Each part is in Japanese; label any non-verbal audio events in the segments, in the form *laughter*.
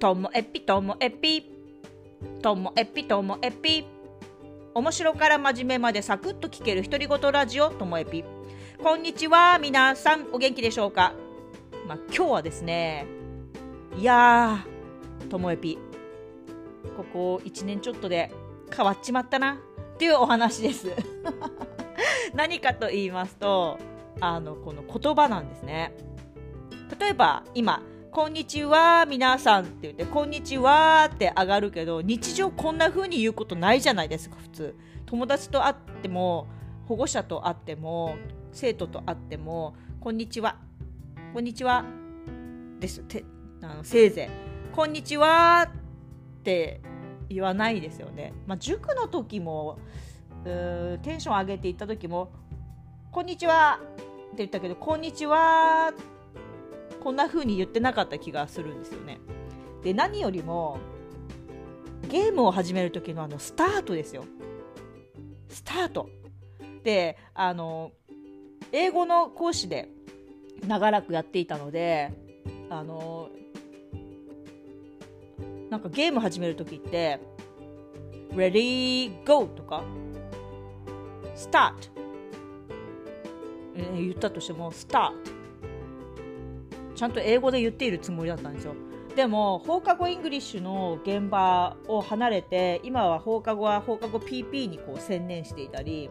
ともえぴともえぴ。ともえぴともえぴ。面白から真面目までサクッと聞ける独り言ラジオともえぴ。こんにちは皆さん。お元気でしょうか？まあ、今日はですねいやともえぴ。ここ1年ちょっとで変わっちまったなっていうお話です。*laughs* 何かと言いますとあのこの言葉なんですね。例えば今「こんにちは皆さん」って言って「こんにちは」って上がるけど日常こんな風に言うことないじゃないですか普通友達と会っても保護者と会っても生徒と会っても「こんにちは」「こんにちは」ですてあのせいぜい「こんにちは」って言わないですよね。まあ、塾の時もテンション上げて行った時も「こんにちは」って言ったけど「こんにちはって」こんな風に言ってなかった気がするんですよね。で何よりもゲームを始める時のあのスタートですよ。スタート。であの英語の講師で長らくやっていたのであのなんかゲーム始める時って「Ready Go」とか「Start」え、言ったとしても「Start」ちゃんと英語で言っているつもりだったんですよ。でも放課後イングリッシュの現場を離れて今は放課後は放課後 PP にこう専念していたり、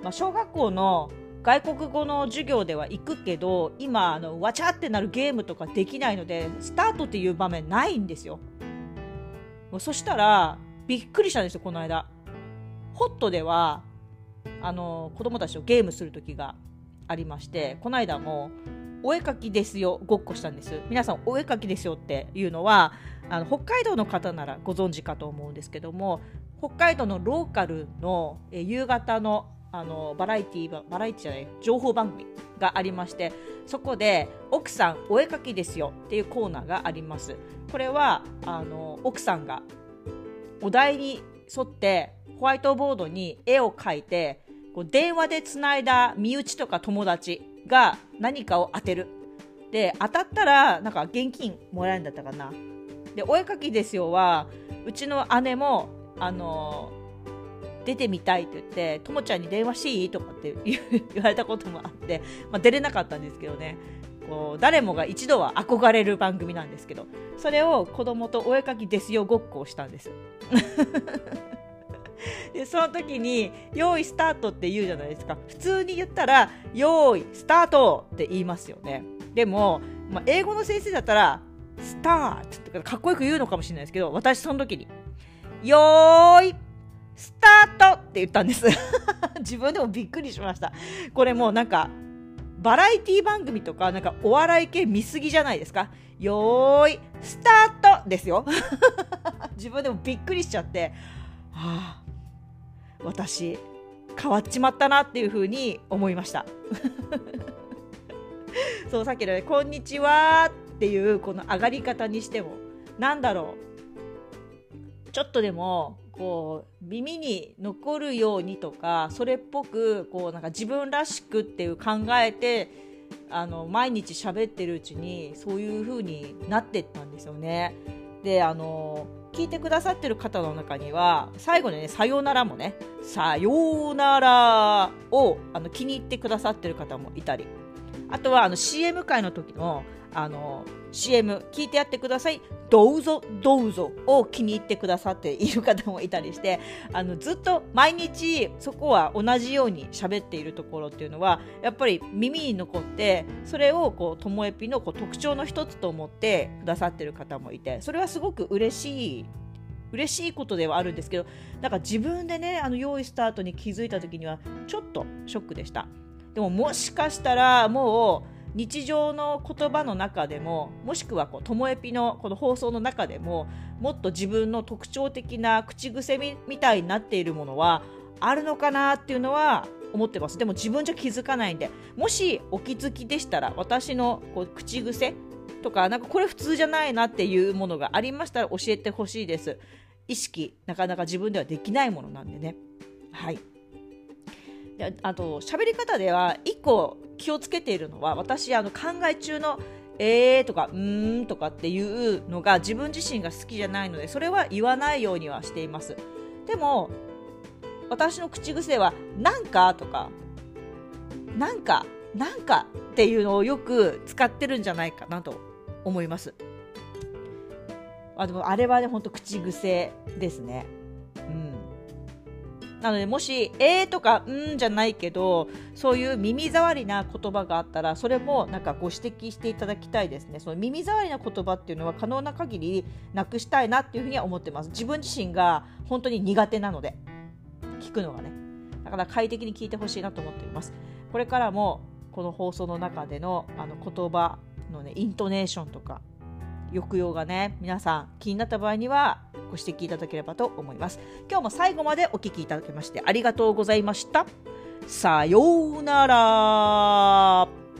まあ、小学校の外国語の授業では行くけど今あのわちゃってなるゲームとかできないのでスタートっていう場面ないんですよ。そしたらびっくりしたんですよこの間。ホットではあの子供たちとゲームする時がありましてこの間もお絵かきですよごっこしたんです。皆さんお絵かきですよっていうのはあの北海道の方ならご存知かと思うんですけども北海道のローカルのえ夕方のあのバラエティーバラエティじゃない情報番組がありましてそこで「奥さんお絵かきですよ」っていうコーナーがあります。これはあの奥さんがお題に沿ってホワイトボードに絵を描いてこう電話でつないだ身内とか友達が何かを当てる。で当たったらなんか現金もらえるんだったかな。でお絵かきですよはうちの姉もあの出てみたいって言ってともちゃんに電話しいい？とかって *laughs* 言われたこともあって、まあ、出れなかったんですけどね。こう誰もが一度は憧れる番組なんですけど。それを子供とお絵かきですよごっこをしたんです。でその時に「用意スタート」って言うじゃないですか。普通に言ったら「用意スタート」って言いますよね。でも、まあ、英語の先生だったら「スタート」とかかっこよく言うのかもしれないですけど私その時に「よーいスタート!」って言ったんです。*laughs* 自分でもびっくりしました。これもうなんかバラエティ番組とかなんかお笑い系見すぎじゃないですか。よーいスタートですよ。*laughs* 自分でもびっくりしちゃって。はあ私変わっちまったなっていうふうに思いました *laughs* そうさっきの、ね「こんにちは」っていうこの上がり方にしてもなんだろうちょっとでもこう耳に残るようにとかそれっぽくこうなんか自分らしくっていう考えてあの毎日喋ってるうちにそういう風になってったんですよね。であの聞いてくださってる方の中には最後にね「さようなら」もね「さようなら」をあの気に入ってくださってる方もいたり。あとはあの CM 会の時のあの CM 聞いてやってくださいどうぞどうぞを気に入ってくださっている方もいたりしてあのずっと毎日そこは同じように喋っているところっていうのはやっぱり耳に残ってそれをこうともえぴのこう特徴の一つと思ってくださってる方もいてそれはすごく嬉しい嬉しいことではあるんですけどなんか自分でねあの用意スタートに気づいた時にはちょっとショックでした。でももしかしたらもう日常の言葉の中でももしくはこうともえぴのこの放送の中でももっと自分の特徴的な口癖みたいになっているものはあるのかなっていうのは思ってます。でも自分じゃ気づかないんでもしお気づきでしたら私のこう口癖とかなんかこれ普通じゃないなっていうものがありましたら教えてほしいです。意識なかなか自分ではできないものなんでねはいであと喋り方では1個気をつけているのは私あの考え中のえーとか、うーんとかっていうのが自分自身が好きじゃないので、それは言わないようにはしています。でも、私の口癖は、なんかとか、なんか、なんかっていうのをよく使ってるんじゃないかなと思います。あでもあれはね、ほんと口癖ですね。うん。なのでもし「えー」とか「うん」じゃないけどそういう耳障りな言葉があったらそれもなんかご指摘していただきたいですね。その耳障りな言葉っていうのは可能な限りなくしたいなっていうふうには思ってます。自分自身が本当に苦手なので聞くのがね。だから快適に聞いてほしいなと思っています。これからもこの放送の中でのあの言葉のねイントネーションとか抑揚がね皆さん気になった場合にはご指摘いただければと思います。今日も最後までお聴きいただきましてありがとうございました。さようなら。